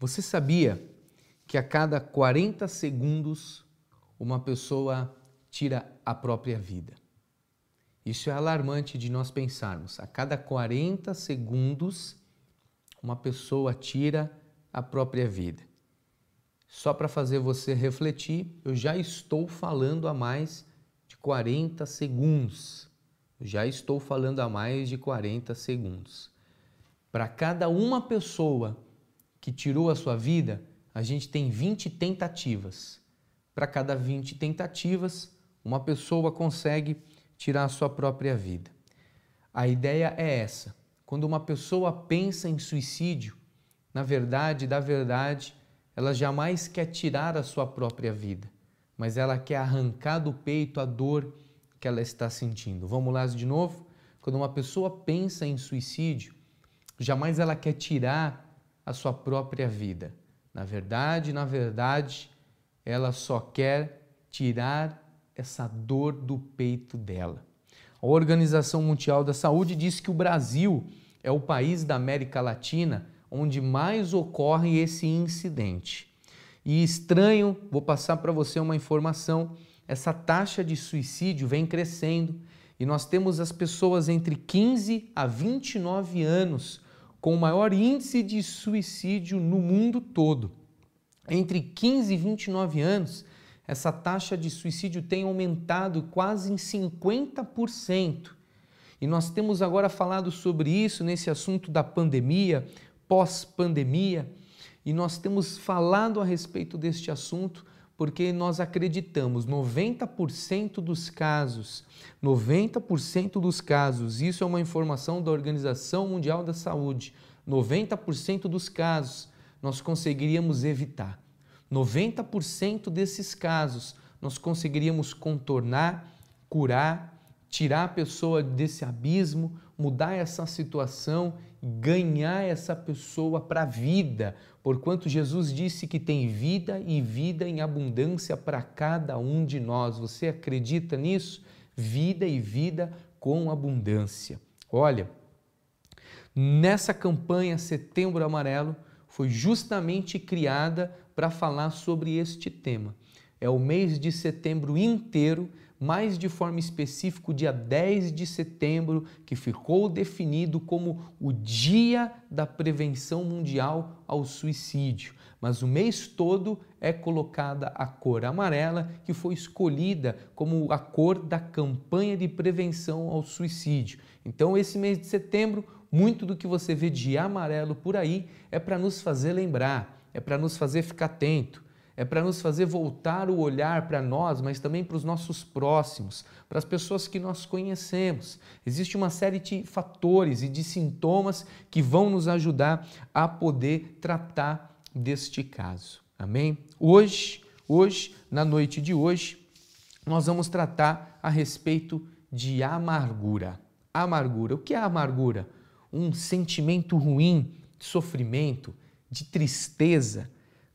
Você sabia que a cada 40 segundos uma pessoa tira a própria vida? Isso é alarmante de nós pensarmos. A cada 40 segundos uma pessoa tira a própria vida. Só para fazer você refletir, eu já estou falando há mais de 40 segundos. Eu já estou falando há mais de 40 segundos. Para cada uma pessoa que tirou a sua vida, a gente tem 20 tentativas. Para cada 20 tentativas, uma pessoa consegue tirar a sua própria vida. A ideia é essa. Quando uma pessoa pensa em suicídio, na verdade, da verdade, ela jamais quer tirar a sua própria vida, mas ela quer arrancar do peito a dor que ela está sentindo. Vamos lá de novo? Quando uma pessoa pensa em suicídio, jamais ela quer tirar a sua própria vida. Na verdade, na verdade, ela só quer tirar essa dor do peito dela. A Organização Mundial da Saúde diz que o Brasil é o país da América Latina onde mais ocorre esse incidente. E estranho, vou passar para você uma informação: essa taxa de suicídio vem crescendo e nós temos as pessoas entre 15 a 29 anos com o maior índice de suicídio no mundo todo. Entre 15 e 29 anos, essa taxa de suicídio tem aumentado quase em 50%. E nós temos agora falado sobre isso nesse assunto da pandemia, pós-pandemia, e nós temos falado a respeito deste assunto porque nós acreditamos 90% dos casos, 90% dos casos, isso é uma informação da Organização Mundial da Saúde, 90% dos casos nós conseguiríamos evitar. 90% desses casos nós conseguiríamos contornar, curar, tirar a pessoa desse abismo, mudar essa situação, ganhar essa pessoa para a vida, porquanto Jesus disse que tem vida e vida em abundância para cada um de nós. Você acredita nisso? Vida e vida com abundância. Olha, nessa campanha Setembro Amarelo foi justamente criada para falar sobre este tema. É o mês de setembro inteiro mais de forma específica o dia 10 de setembro, que ficou definido como o Dia da Prevenção Mundial ao Suicídio. Mas o mês todo é colocada a cor amarela, que foi escolhida como a cor da campanha de prevenção ao suicídio. Então, esse mês de setembro, muito do que você vê de amarelo por aí é para nos fazer lembrar, é para nos fazer ficar atento é para nos fazer voltar o olhar para nós, mas também para os nossos próximos, para as pessoas que nós conhecemos. Existe uma série de fatores e de sintomas que vão nos ajudar a poder tratar deste caso. Amém? Hoje, hoje, na noite de hoje, nós vamos tratar a respeito de amargura. Amargura. O que é amargura? Um sentimento ruim, de sofrimento, de tristeza,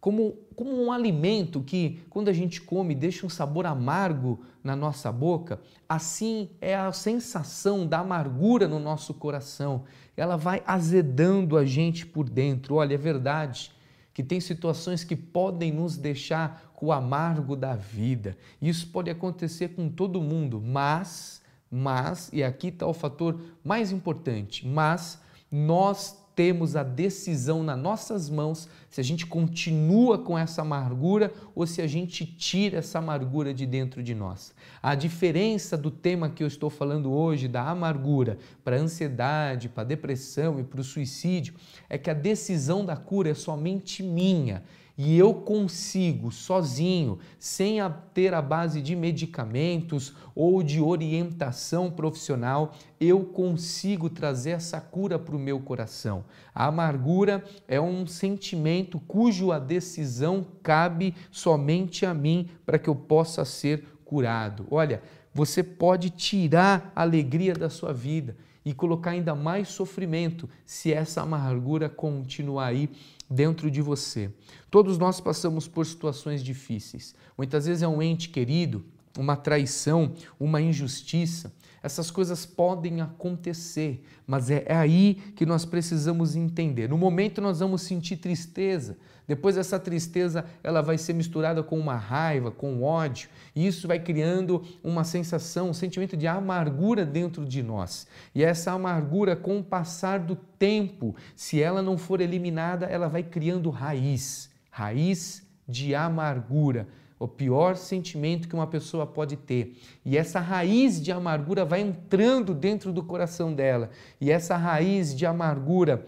como, como um alimento que, quando a gente come, deixa um sabor amargo na nossa boca, assim é a sensação da amargura no nosso coração. Ela vai azedando a gente por dentro. Olha, é verdade que tem situações que podem nos deixar com o amargo da vida. Isso pode acontecer com todo mundo, mas, mas, e aqui está o fator mais importante, mas nós temos a decisão nas nossas mãos se a gente continua com essa amargura ou se a gente tira essa amargura de dentro de nós. A diferença do tema que eu estou falando hoje, da amargura, para a ansiedade, para a depressão e para o suicídio, é que a decisão da cura é somente minha e eu consigo sozinho, sem ter a base de medicamentos ou de orientação profissional, eu consigo trazer essa cura para o meu coração. A amargura é um sentimento cujo a decisão cabe somente a mim para que eu possa ser curado. Olha, você pode tirar a alegria da sua vida e colocar ainda mais sofrimento se essa amargura continuar aí dentro de você. Todos nós passamos por situações difíceis. Muitas vezes é um ente querido uma traição, uma injustiça. Essas coisas podem acontecer, mas é aí que nós precisamos entender. No momento nós vamos sentir tristeza, depois essa tristeza ela vai ser misturada com uma raiva, com ódio, e isso vai criando uma sensação, um sentimento de amargura dentro de nós. E essa amargura, com o passar do tempo, se ela não for eliminada, ela vai criando raiz, raiz de amargura o pior sentimento que uma pessoa pode ter. E essa raiz de amargura vai entrando dentro do coração dela. E essa raiz de amargura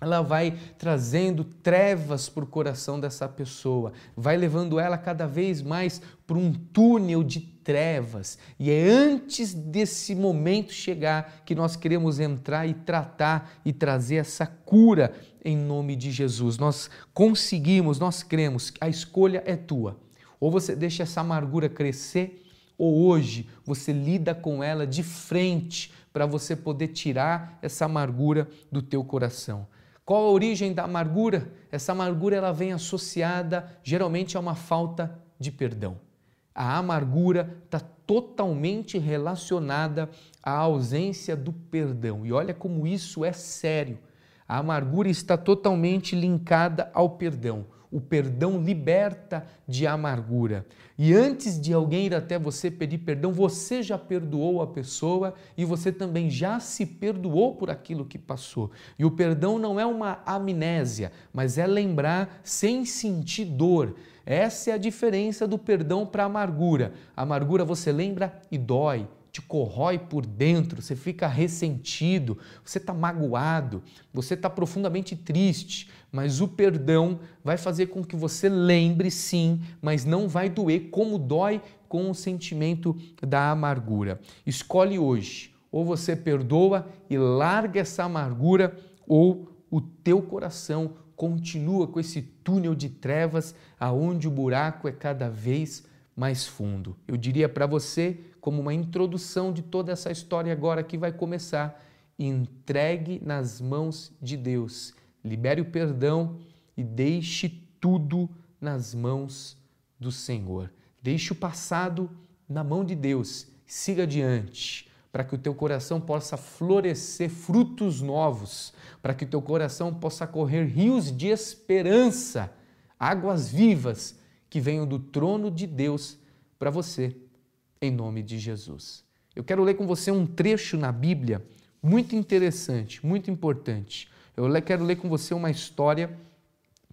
ela vai trazendo trevas para o coração dessa pessoa, vai levando ela cada vez mais para um túnel de trevas. E é antes desse momento chegar que nós queremos entrar e tratar e trazer essa cura em nome de Jesus. Nós conseguimos, nós cremos, a escolha é tua. Ou você deixa essa amargura crescer, ou hoje você lida com ela de frente para você poder tirar essa amargura do teu coração. Qual a origem da amargura? Essa amargura ela vem associada geralmente a uma falta de perdão. A amargura está totalmente relacionada à ausência do perdão. E olha como isso é sério. A amargura está totalmente linkada ao perdão. O perdão liberta de amargura. E antes de alguém ir até você pedir perdão, você já perdoou a pessoa e você também já se perdoou por aquilo que passou. E o perdão não é uma amnésia, mas é lembrar sem sentir dor. Essa é a diferença do perdão para a amargura. A amargura você lembra e dói, te corrói por dentro, você fica ressentido, você está magoado, você está profundamente triste, mas o perdão vai fazer com que você lembre sim, mas não vai doer como dói com o sentimento da amargura. Escolhe hoje, ou você perdoa e larga essa amargura, ou o teu coração continua com esse túnel de trevas aonde o buraco é cada vez mais fundo. Eu diria para você como uma introdução de toda essa história agora que vai começar. Entregue nas mãos de Deus. Libere o perdão e deixe tudo nas mãos do Senhor. Deixe o passado na mão de Deus. Siga adiante para que o teu coração possa florescer frutos novos, para que o teu coração possa correr rios de esperança, águas vivas que venham do trono de Deus para você em nome de Jesus. Eu quero ler com você um trecho na Bíblia muito interessante, muito importante. Eu quero ler com você uma história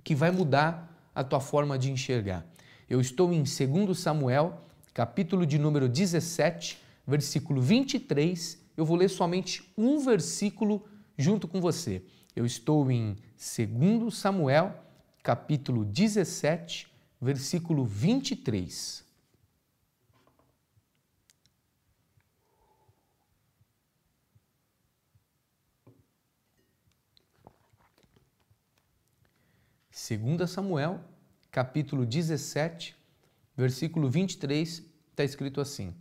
que vai mudar a tua forma de enxergar. Eu estou em 2 Samuel, capítulo de número 17, versículo 23. Eu vou ler somente um versículo junto com você. Eu estou em 2 Samuel, capítulo 17, versículo 23. Segunda Samuel, capítulo 17, versículo 23, está escrito assim: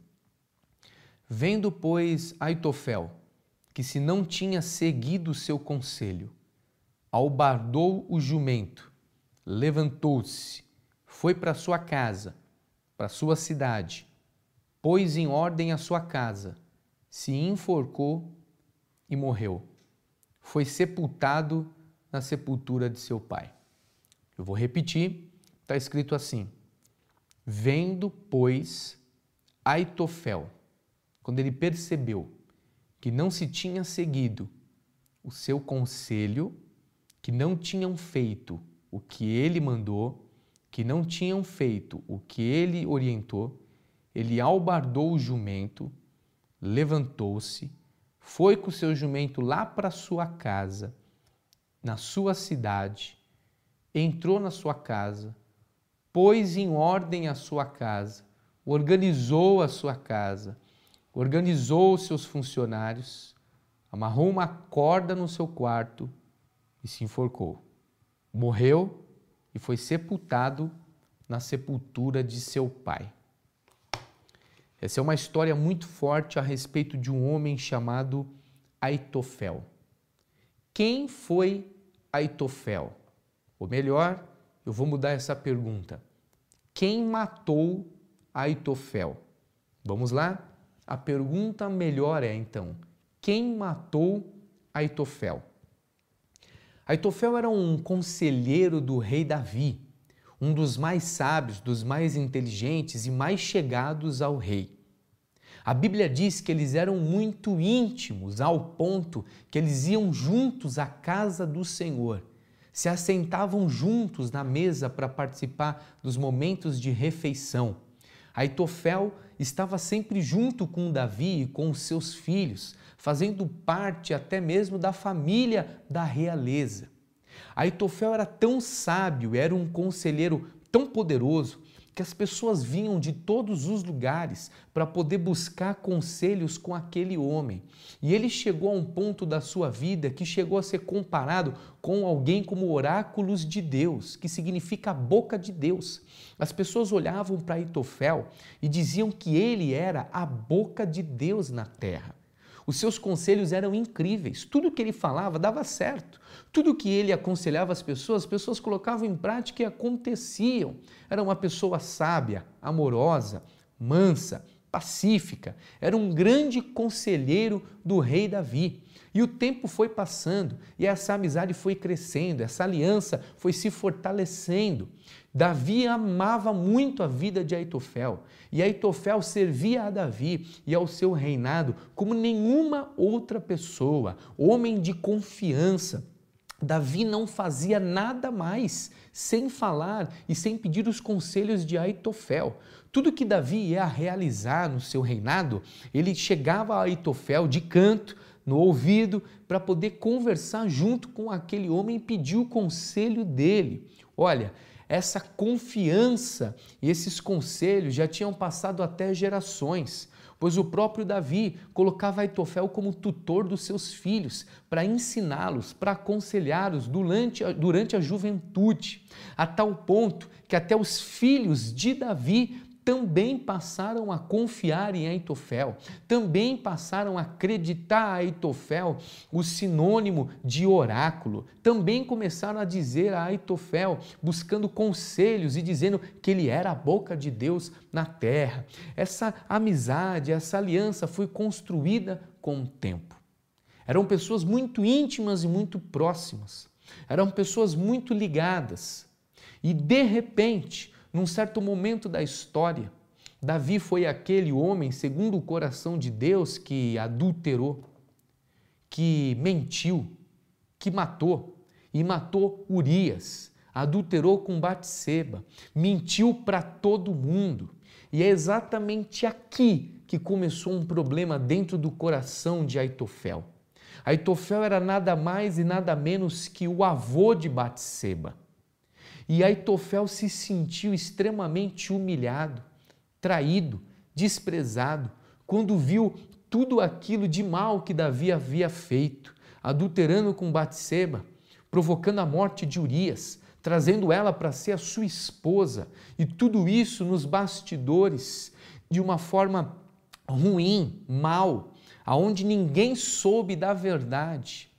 Vendo, pois, Aitofel, que se não tinha seguido seu conselho, albardou o jumento, levantou-se, foi para sua casa, para sua cidade, pôs em ordem a sua casa, se enforcou e morreu. Foi sepultado na sepultura de seu pai. Eu vou repetir, está escrito assim: Vendo, pois, Aitofel, quando ele percebeu que não se tinha seguido o seu conselho, que não tinham feito o que ele mandou, que não tinham feito o que ele orientou, ele albardou o jumento, levantou-se, foi com o seu jumento lá para sua casa, na sua cidade, entrou na sua casa, pôs em ordem a sua casa, organizou a sua casa, organizou os seus funcionários, amarrou uma corda no seu quarto e se enforcou. Morreu e foi sepultado na sepultura de seu pai. Essa é uma história muito forte a respeito de um homem chamado Aitofel. Quem foi Aitofel? Ou melhor, eu vou mudar essa pergunta. Quem matou Aitofel? Vamos lá? A pergunta melhor é então: quem matou Aitofel? Aitofel era um conselheiro do rei Davi, um dos mais sábios, dos mais inteligentes e mais chegados ao rei. A Bíblia diz que eles eram muito íntimos, ao ponto que eles iam juntos à casa do Senhor, se assentavam juntos na mesa para participar dos momentos de refeição. Aitofel estava sempre junto com Davi e com seus filhos, fazendo parte até mesmo da família da realeza. Aitofel era tão sábio, era um conselheiro tão poderoso, que as pessoas vinham de todos os lugares para poder buscar conselhos com aquele homem. E ele chegou a um ponto da sua vida que chegou a ser comparado com alguém como oráculos de Deus, que significa a boca de Deus. As pessoas olhavam para Itofel e diziam que ele era a boca de Deus na terra. Os seus conselhos eram incríveis, tudo que ele falava dava certo. Tudo que ele aconselhava as pessoas, as pessoas colocavam em prática e aconteciam. Era uma pessoa sábia, amorosa, mansa, pacífica. Era um grande conselheiro do rei Davi. E o tempo foi passando e essa amizade foi crescendo, essa aliança foi se fortalecendo. Davi amava muito a vida de Aitofel e Aitofel servia a Davi e ao seu reinado como nenhuma outra pessoa, homem de confiança. Davi não fazia nada mais sem falar e sem pedir os conselhos de Aitofel. Tudo que Davi ia realizar no seu reinado, ele chegava a Aitofel de canto, no ouvido, para poder conversar junto com aquele homem e pedir o conselho dele. Olha, essa confiança e esses conselhos já tinham passado até gerações, pois o próprio Davi colocava Aitofel como tutor dos seus filhos, para ensiná-los, para aconselhá-los durante, durante a juventude, a tal ponto que até os filhos de Davi também passaram a confiar em Aitofel, também passaram a acreditar a Aitofel o sinônimo de oráculo, também começaram a dizer a Aitofel, buscando conselhos e dizendo que ele era a boca de Deus na terra. Essa amizade, essa aliança foi construída com o tempo. Eram pessoas muito íntimas e muito próximas, eram pessoas muito ligadas. E de repente, num certo momento da história, Davi foi aquele homem, segundo o coração de Deus, que adulterou, que mentiu, que matou e matou Urias, adulterou com Batseba, mentiu para todo mundo. E é exatamente aqui que começou um problema dentro do coração de Aitofel. Aitofel era nada mais e nada menos que o avô de Batseba. E Aitofel se sentiu extremamente humilhado, traído, desprezado, quando viu tudo aquilo de mal que Davi havia feito, adulterando com Batseba, provocando a morte de Urias, trazendo ela para ser a sua esposa, e tudo isso nos bastidores, de uma forma ruim, mal, aonde ninguém soube da verdade.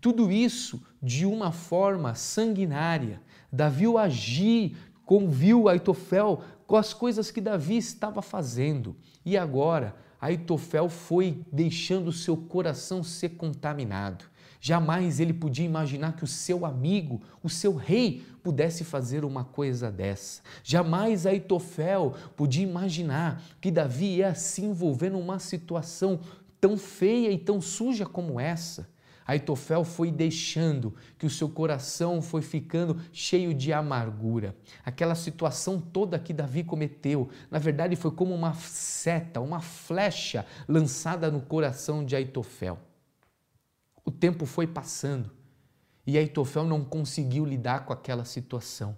Tudo isso de uma forma sanguinária, Davi o agir, conviu Aitofel com as coisas que Davi estava fazendo. E agora, Aitofel foi deixando seu coração ser contaminado. Jamais ele podia imaginar que o seu amigo, o seu rei, pudesse fazer uma coisa dessa. Jamais Aitofel podia imaginar que Davi ia se envolver numa situação tão feia e tão suja como essa. Aitofel foi deixando que o seu coração foi ficando cheio de amargura. Aquela situação toda que Davi cometeu, na verdade foi como uma seta, uma flecha lançada no coração de Aitofel. O tempo foi passando e Aitofel não conseguiu lidar com aquela situação.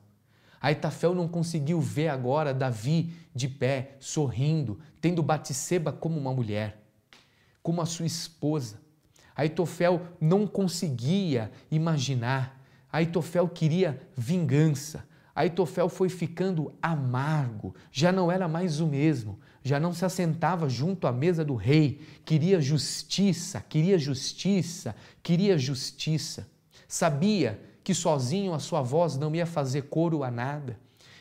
Aitofel não conseguiu ver agora Davi de pé, sorrindo, tendo Batseba como uma mulher, como a sua esposa. Aitofel não conseguia imaginar. Aitofel queria vingança. Aitofel foi ficando amargo, já não era mais o mesmo, já não se assentava junto à mesa do rei, queria justiça, queria justiça, queria justiça. Sabia que sozinho a sua voz não ia fazer coro a nada.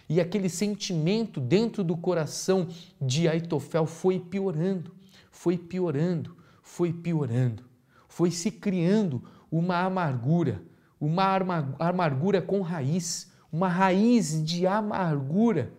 E aquele sentimento dentro do coração de Aitofel foi piorando, foi piorando, foi piorando. Foi se criando uma amargura, uma amargura com raiz, uma raiz de amargura.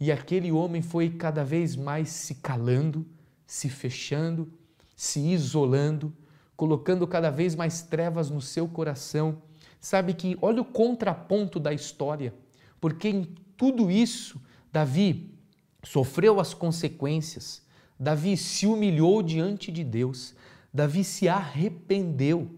E aquele homem foi cada vez mais se calando, se fechando, se isolando, colocando cada vez mais trevas no seu coração. Sabe que olha o contraponto da história, porque em tudo isso Davi sofreu as consequências. Davi se humilhou diante de Deus. Davi se arrependeu.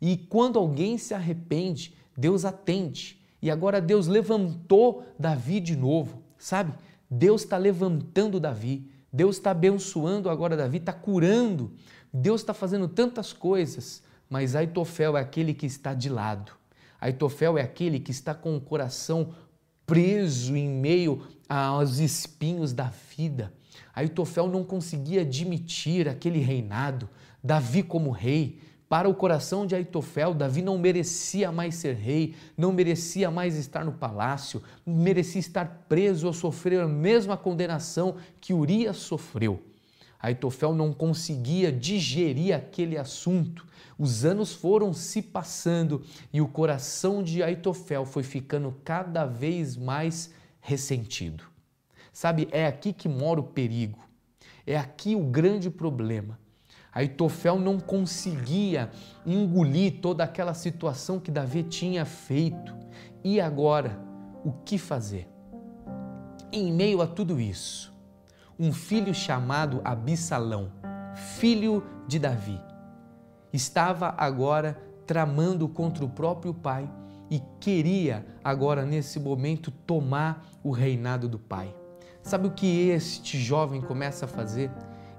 E quando alguém se arrepende, Deus atende. E agora Deus levantou Davi de novo, sabe? Deus está levantando Davi. Deus está abençoando agora Davi, está curando. Deus está fazendo tantas coisas, mas Aitofel é aquele que está de lado. Aitofel é aquele que está com o coração preso em meio aos espinhos da vida. Aitofel não conseguia admitir aquele reinado, Davi como rei. Para o coração de Aitofel, Davi não merecia mais ser rei, não merecia mais estar no palácio, merecia estar preso ou sofrer a mesma condenação que Urias sofreu. Aitofel não conseguia digerir aquele assunto. Os anos foram se passando e o coração de Aitofel foi ficando cada vez mais ressentido. Sabe, é aqui que mora o perigo. É aqui o grande problema. Aitofel não conseguia engolir toda aquela situação que Davi tinha feito. E agora, o que fazer? Em meio a tudo isso, um filho chamado Abissalão, filho de Davi, estava agora tramando contra o próprio pai e queria agora nesse momento tomar o reinado do pai. Sabe o que este jovem começa a fazer?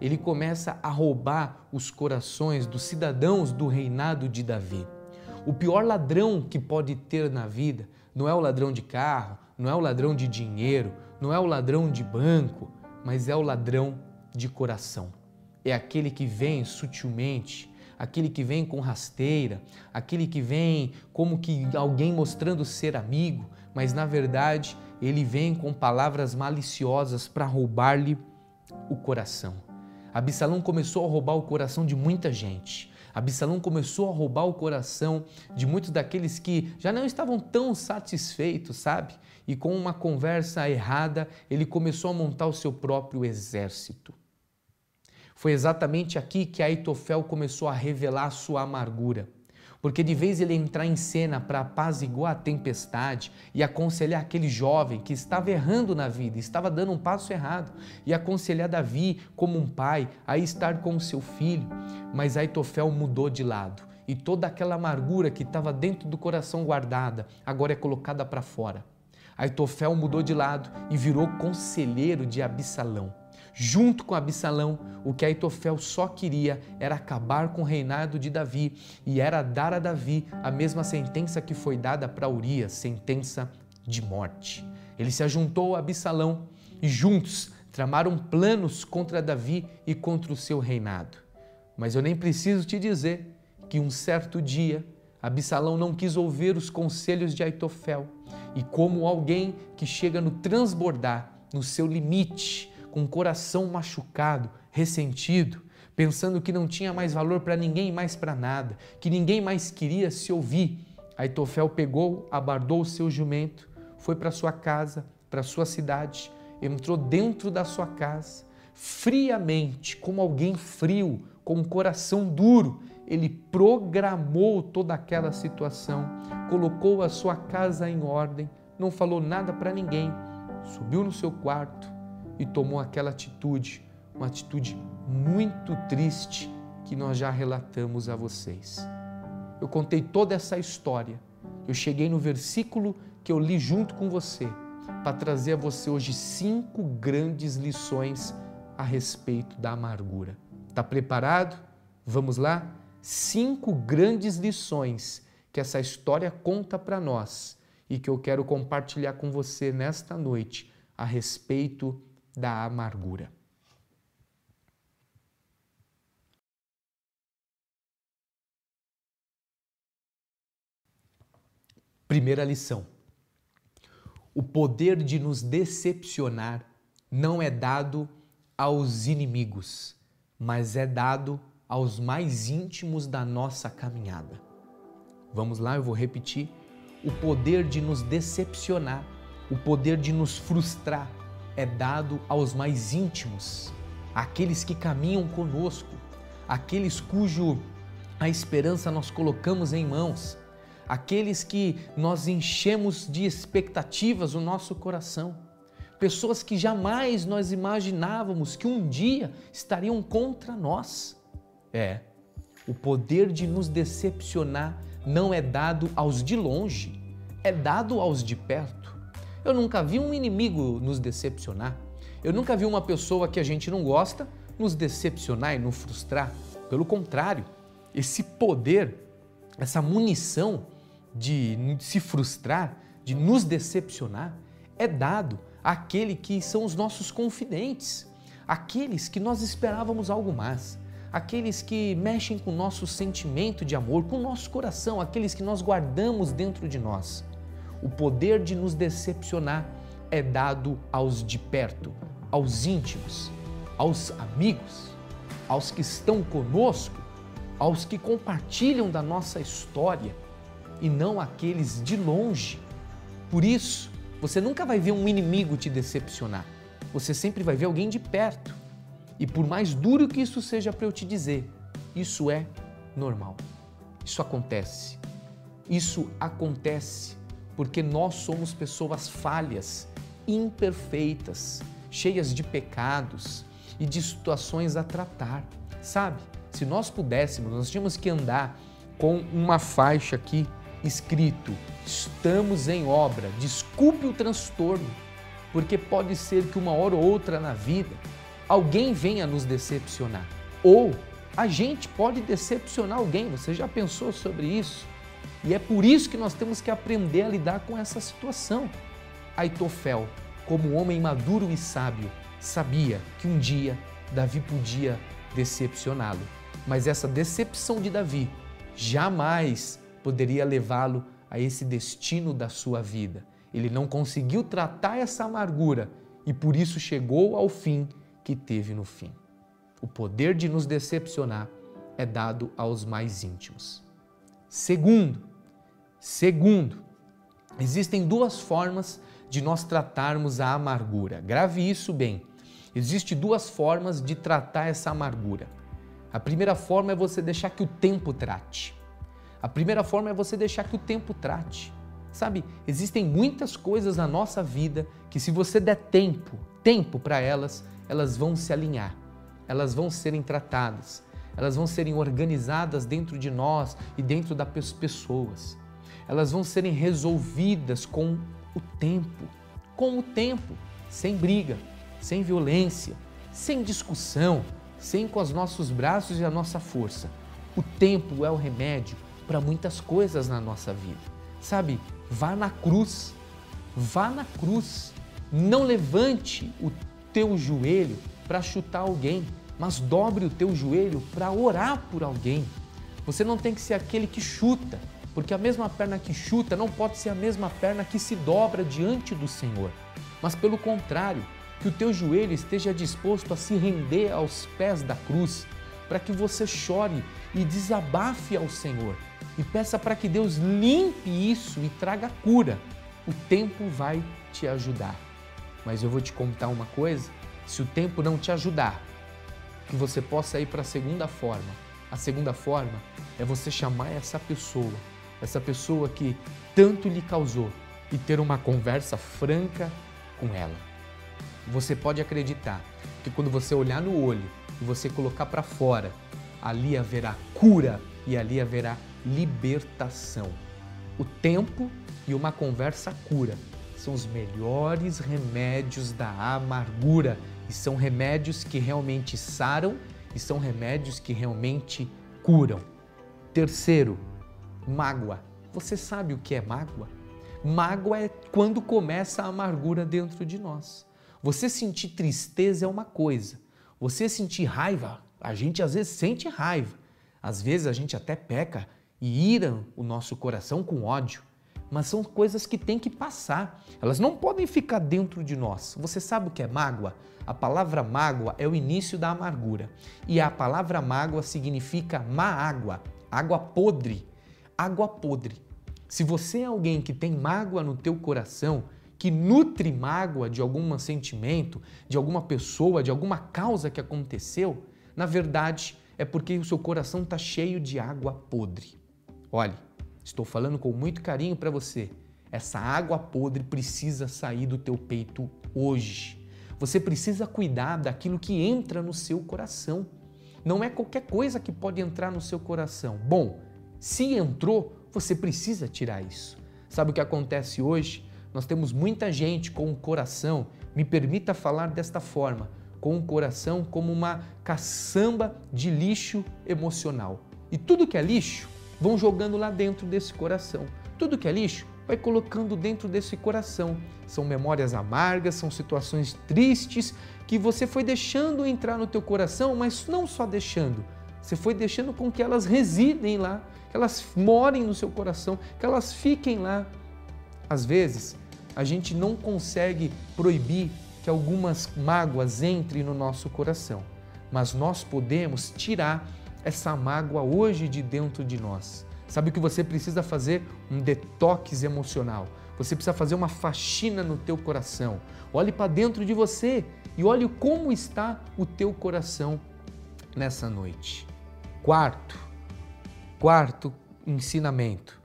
Ele começa a roubar os corações dos cidadãos do reinado de Davi. O pior ladrão que pode ter na vida não é o ladrão de carro, não é o ladrão de dinheiro, não é o ladrão de banco, mas é o ladrão de coração. É aquele que vem sutilmente, aquele que vem com rasteira, aquele que vem como que alguém mostrando ser amigo, mas na verdade ele vem com palavras maliciosas para roubar-lhe o coração. Absalão começou a roubar o coração de muita gente. Absalão começou a roubar o coração de muitos daqueles que já não estavam tão satisfeitos, sabe? E com uma conversa errada, ele começou a montar o seu próprio exército. Foi exatamente aqui que Aitofel começou a revelar sua amargura. Porque de vez ele entrar em cena para apaziguar a tempestade e aconselhar aquele jovem que estava errando na vida, estava dando um passo errado, e aconselhar Davi como um pai a estar com o seu filho, mas Aitofel mudou de lado e toda aquela amargura que estava dentro do coração guardada agora é colocada para fora. Aitofel mudou de lado e virou conselheiro de Absalão junto com Absalão, o que Aitofel só queria era acabar com o reinado de Davi e era dar a Davi a mesma sentença que foi dada para Urias, sentença de morte. Ele se ajuntou a Absalão e juntos tramaram planos contra Davi e contra o seu reinado. Mas eu nem preciso te dizer que um certo dia Absalão não quis ouvir os conselhos de Aitofel e como alguém que chega no transbordar, no seu limite, com o coração machucado, ressentido, pensando que não tinha mais valor para ninguém mais para nada, que ninguém mais queria se ouvir. Aitofel pegou, abardou o seu jumento, foi para sua casa, para sua cidade, entrou dentro da sua casa, friamente, como alguém frio, com um coração duro, ele programou toda aquela situação, colocou a sua casa em ordem, não falou nada para ninguém, subiu no seu quarto, e tomou aquela atitude, uma atitude muito triste que nós já relatamos a vocês. Eu contei toda essa história. Eu cheguei no versículo que eu li junto com você para trazer a você hoje cinco grandes lições a respeito da amargura. Está preparado? Vamos lá? Cinco grandes lições que essa história conta para nós e que eu quero compartilhar com você nesta noite a respeito da amargura. Primeira lição: O poder de nos decepcionar não é dado aos inimigos, mas é dado aos mais íntimos da nossa caminhada. Vamos lá, eu vou repetir. O poder de nos decepcionar, o poder de nos frustrar é dado aos mais íntimos, aqueles que caminham conosco, aqueles cujo a esperança nós colocamos em mãos, aqueles que nós enchemos de expectativas o nosso coração, pessoas que jamais nós imaginávamos que um dia estariam contra nós. É, o poder de nos decepcionar não é dado aos de longe, é dado aos de perto. Eu nunca vi um inimigo nos decepcionar. Eu nunca vi uma pessoa que a gente não gosta nos decepcionar e nos frustrar. Pelo contrário, esse poder, essa munição de se frustrar, de nos decepcionar, é dado àquele que são os nossos confidentes, aqueles que nós esperávamos algo mais, aqueles que mexem com o nosso sentimento de amor, com o nosso coração, aqueles que nós guardamos dentro de nós. O poder de nos decepcionar é dado aos de perto, aos íntimos, aos amigos, aos que estão conosco, aos que compartilham da nossa história e não aqueles de longe. Por isso, você nunca vai ver um inimigo te decepcionar. Você sempre vai ver alguém de perto. E por mais duro que isso seja para eu te dizer, isso é normal. Isso acontece. Isso acontece porque nós somos pessoas falhas, imperfeitas, cheias de pecados e de situações a tratar. Sabe? Se nós pudéssemos, nós tínhamos que andar com uma faixa aqui escrito: estamos em obra, desculpe o transtorno, porque pode ser que uma hora ou outra na vida alguém venha nos decepcionar. Ou a gente pode decepcionar alguém, você já pensou sobre isso? E é por isso que nós temos que aprender a lidar com essa situação. Aitofel, como homem maduro e sábio, sabia que um dia Davi podia decepcioná-lo. Mas essa decepção de Davi jamais poderia levá-lo a esse destino da sua vida. Ele não conseguiu tratar essa amargura e por isso chegou ao fim que teve no fim. O poder de nos decepcionar é dado aos mais íntimos. Segundo, segundo, existem duas formas de nós tratarmos a amargura. Grave isso bem. Existem duas formas de tratar essa amargura. A primeira forma é você deixar que o tempo trate. A primeira forma é você deixar que o tempo trate. Sabe, existem muitas coisas na nossa vida que se você der tempo, tempo para elas, elas vão se alinhar. Elas vão serem tratadas. Elas vão serem organizadas dentro de nós e dentro das pessoas. Elas vão serem resolvidas com o tempo. Com o tempo, sem briga, sem violência, sem discussão, sem com os nossos braços e a nossa força. O tempo é o remédio para muitas coisas na nossa vida. Sabe, vá na cruz, vá na cruz. Não levante o teu joelho para chutar alguém, mas dobre o teu joelho para orar por alguém. Você não tem que ser aquele que chuta, porque a mesma perna que chuta não pode ser a mesma perna que se dobra diante do Senhor. Mas pelo contrário, que o teu joelho esteja disposto a se render aos pés da cruz, para que você chore e desabafe ao Senhor e peça para que Deus limpe isso e traga cura. O tempo vai te ajudar. Mas eu vou te contar uma coisa: se o tempo não te ajudar, que você possa ir para a segunda forma. A segunda forma é você chamar essa pessoa, essa pessoa que tanto lhe causou, e ter uma conversa franca com ela você pode acreditar que quando você olhar no olho e você colocar para fora, ali haverá cura e ali haverá libertação. O tempo e uma conversa cura são os melhores remédios da amargura e são remédios que realmente saram e são remédios que realmente curam. Terceiro, mágoa. Você sabe o que é mágoa? Mágoa é quando começa a amargura dentro de nós. Você sentir tristeza é uma coisa, você sentir raiva, a gente às vezes sente raiva, às vezes a gente até peca e ira o nosso coração com ódio, mas são coisas que têm que passar. Elas não podem ficar dentro de nós. Você sabe o que é mágoa? A palavra mágoa é o início da amargura. E a palavra mágoa significa má água, água podre. Água podre. Se você é alguém que tem mágoa no teu coração, que nutre mágoa de algum sentimento, de alguma pessoa, de alguma causa que aconteceu, na verdade é porque o seu coração está cheio de água podre. Olhe, estou falando com muito carinho para você. Essa água podre precisa sair do teu peito hoje. Você precisa cuidar daquilo que entra no seu coração. Não é qualquer coisa que pode entrar no seu coração. Bom, se entrou, você precisa tirar isso. Sabe o que acontece hoje? Nós temos muita gente com o coração, me permita falar desta forma, com o coração como uma caçamba de lixo emocional. E tudo que é lixo, vão jogando lá dentro desse coração. Tudo que é lixo, vai colocando dentro desse coração. São memórias amargas, são situações tristes que você foi deixando entrar no teu coração, mas não só deixando, você foi deixando com que elas residem lá, que elas morem no seu coração, que elas fiquem lá. Às vezes, a gente não consegue proibir que algumas mágoas entrem no nosso coração, mas nós podemos tirar essa mágoa hoje de dentro de nós. Sabe o que você precisa fazer? Um detox emocional. Você precisa fazer uma faxina no teu coração. Olhe para dentro de você e olhe como está o teu coração nessa noite. Quarto, quarto ensinamento.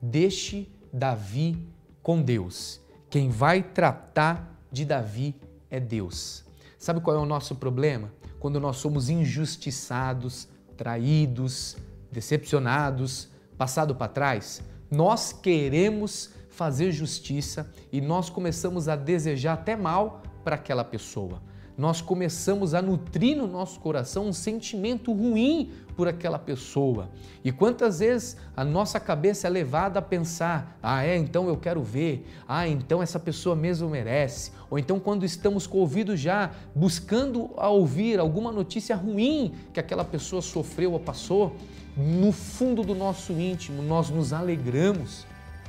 Deixe Davi com Deus. Quem vai tratar de Davi é Deus. Sabe qual é o nosso problema? Quando nós somos injustiçados, traídos, decepcionados, passado para trás, nós queremos fazer justiça e nós começamos a desejar até mal para aquela pessoa. Nós começamos a nutrir no nosso coração um sentimento ruim por aquela pessoa. E quantas vezes a nossa cabeça é levada a pensar: ah, é, então eu quero ver, ah, então essa pessoa mesmo merece. Ou então, quando estamos com o ouvido já buscando a ouvir alguma notícia ruim que aquela pessoa sofreu ou passou, no fundo do nosso íntimo nós nos alegramos.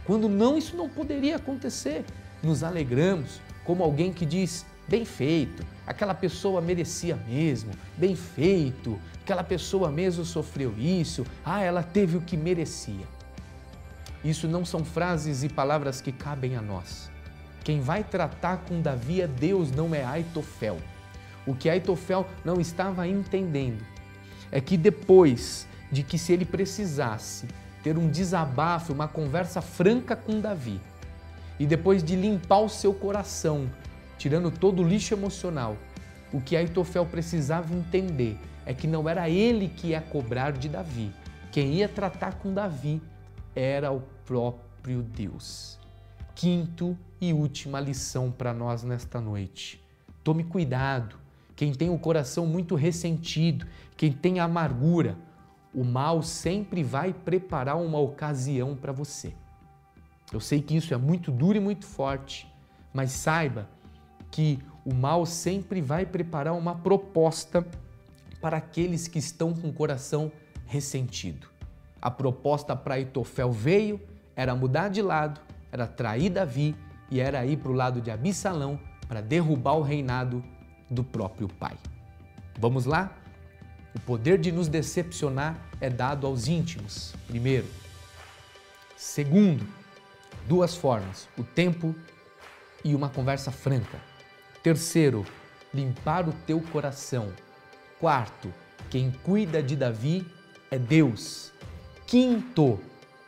Quando não, isso não poderia acontecer. Nos alegramos, como alguém que diz: bem feito, aquela pessoa merecia mesmo, bem feito, aquela pessoa mesmo sofreu isso, ah, ela teve o que merecia. Isso não são frases e palavras que cabem a nós. Quem vai tratar com Davi é Deus, não é Aitofel. O que Aitofel não estava entendendo é que depois de que se ele precisasse ter um desabafo, uma conversa franca com Davi, e depois de limpar o seu coração, tirando todo o lixo emocional, o que Aitofel precisava entender é que não era ele que ia cobrar de Davi. Quem ia tratar com Davi era o próprio Deus. Quinto e última lição para nós nesta noite. Tome cuidado. Quem tem o coração muito ressentido, quem tem amargura, o mal sempre vai preparar uma ocasião para você. Eu sei que isso é muito duro e muito forte, mas saiba que o mal sempre vai preparar uma proposta para aqueles que estão com o coração ressentido. A proposta para Itofel veio, era mudar de lado, era trair Davi e era ir para o lado de Absalão para derrubar o reinado do próprio pai. Vamos lá? O poder de nos decepcionar é dado aos íntimos, primeiro. Segundo, duas formas: o tempo e uma conversa franca. Terceiro, limpar o teu coração. Quarto, quem cuida de Davi é Deus. Quinto,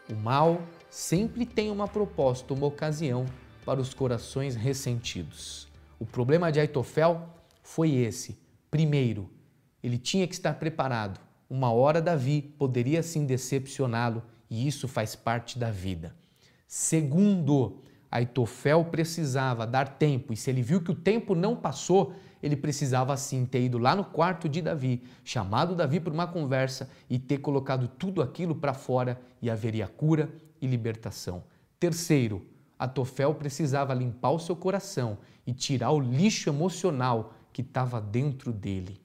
o mal sempre tem uma proposta, uma ocasião para os corações ressentidos. O problema de Aitofel foi esse. Primeiro, ele tinha que estar preparado. Uma hora Davi poderia sim decepcioná-lo e isso faz parte da vida. Segundo, Aitofel precisava dar tempo e se ele viu que o tempo não passou, ele precisava sim ter ido lá no quarto de Davi, chamado Davi para uma conversa e ter colocado tudo aquilo para fora e haveria cura e libertação. Terceiro, Atofel precisava limpar o seu coração e tirar o lixo emocional que estava dentro dele.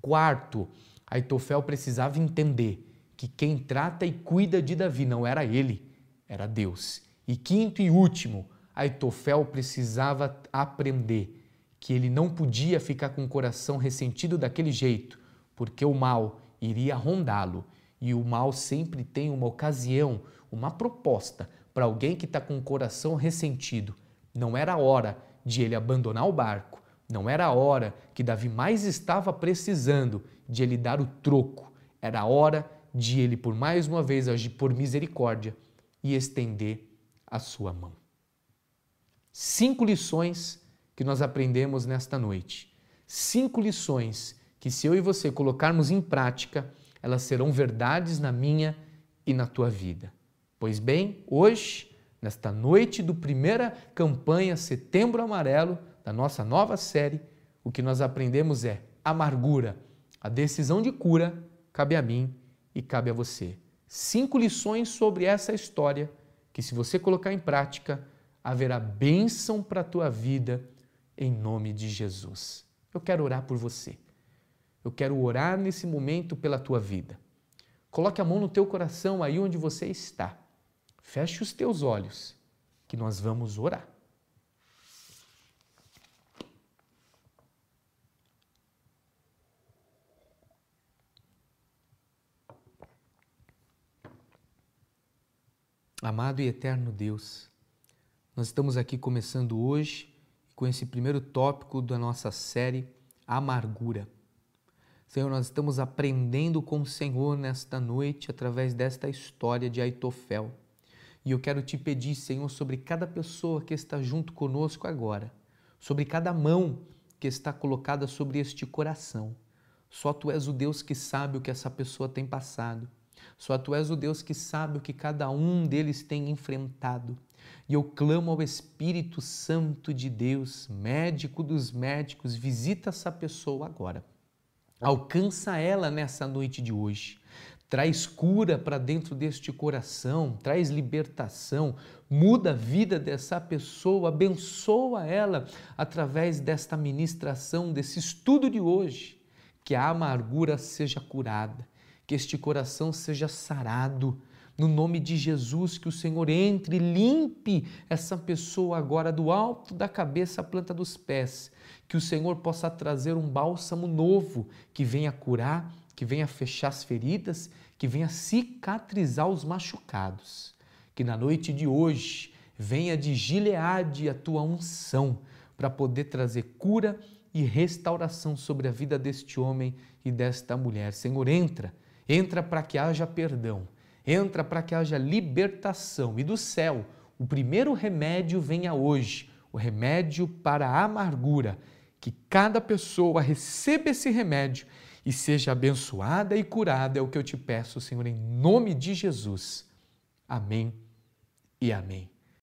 Quarto, Aitofel precisava entender que quem trata e cuida de Davi não era ele, era Deus. E quinto e último, Aitofel precisava aprender que ele não podia ficar com o coração ressentido daquele jeito, porque o mal iria rondá-lo. E o mal sempre tem uma ocasião, uma proposta para alguém que está com o coração ressentido. Não era hora de ele abandonar o barco, não era hora que Davi mais estava precisando de ele dar o troco, era hora de ele, por mais uma vez, agir por misericórdia e estender a sua mão. Cinco lições que nós aprendemos nesta noite. Cinco lições que, se eu e você colocarmos em prática, elas serão verdades na minha e na tua vida. Pois bem, hoje, nesta noite do primeira campanha Setembro Amarelo, da nossa nova série, o que nós aprendemos é amargura. A decisão de cura cabe a mim e cabe a você. Cinco lições sobre essa história que, se você colocar em prática, haverá bênção para a tua vida em nome de Jesus. Eu quero orar por você. Eu quero orar nesse momento pela tua vida. Coloque a mão no teu coração aí onde você está. Feche os teus olhos, que nós vamos orar. Amado e eterno Deus, nós estamos aqui começando hoje com esse primeiro tópico da nossa série, Amargura. Senhor, nós estamos aprendendo com o Senhor nesta noite através desta história de Aitofel. E eu quero te pedir, Senhor, sobre cada pessoa que está junto conosco agora, sobre cada mão que está colocada sobre este coração. Só tu és o Deus que sabe o que essa pessoa tem passado. Só tu és o Deus que sabe o que cada um deles tem enfrentado. E eu clamo ao Espírito Santo de Deus, médico dos médicos, visita essa pessoa agora. Alcança ela nessa noite de hoje. Traz cura para dentro deste coração, traz libertação, muda a vida dessa pessoa, abençoa ela através desta ministração, desse estudo de hoje. Que a amargura seja curada, que este coração seja sarado. No nome de Jesus, que o Senhor entre, limpe essa pessoa agora do alto da cabeça à planta dos pés. Que o Senhor possa trazer um bálsamo novo que venha curar, que venha fechar as feridas, que venha cicatrizar os machucados. Que na noite de hoje venha de Gileade a tua unção para poder trazer cura e restauração sobre a vida deste homem e desta mulher. Senhor, entra entra para que haja perdão, entra para que haja libertação. E do céu, o primeiro remédio venha hoje, o remédio para a amargura. Que cada pessoa receba esse remédio e seja abençoada e curada, é o que eu te peço, Senhor, em nome de Jesus. Amém e amém.